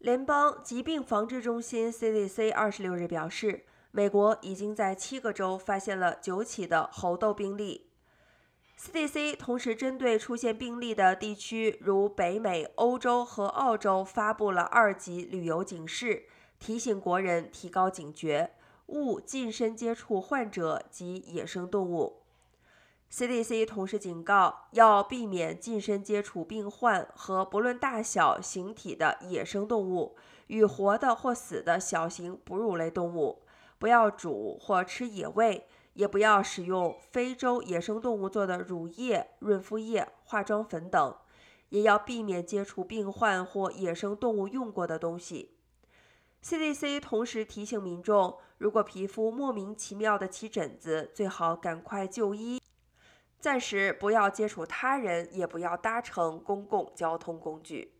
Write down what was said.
联邦疾病防治中心 （CDC） 二十六日表示，美国已经在七个州发现了九起的猴痘病例。CDC 同时针对出现病例的地区，如北美、欧洲和澳洲，发布了二级旅游警示，提醒国人提高警觉，勿近身接触患者及野生动物。CDC 同时警告，要避免近身接触病患和不论大小、形体的野生动物与活的或死的小型哺乳类动物，不要煮或吃野味，也不要使用非洲野生动物做的乳液、润肤液、化妆粉等，也要避免接触病患或野生动物用过的东西。CDC 同时提醒民众，如果皮肤莫名其妙的起疹子，最好赶快就医。暂时不要接触他人，也不要搭乘公共交通工具。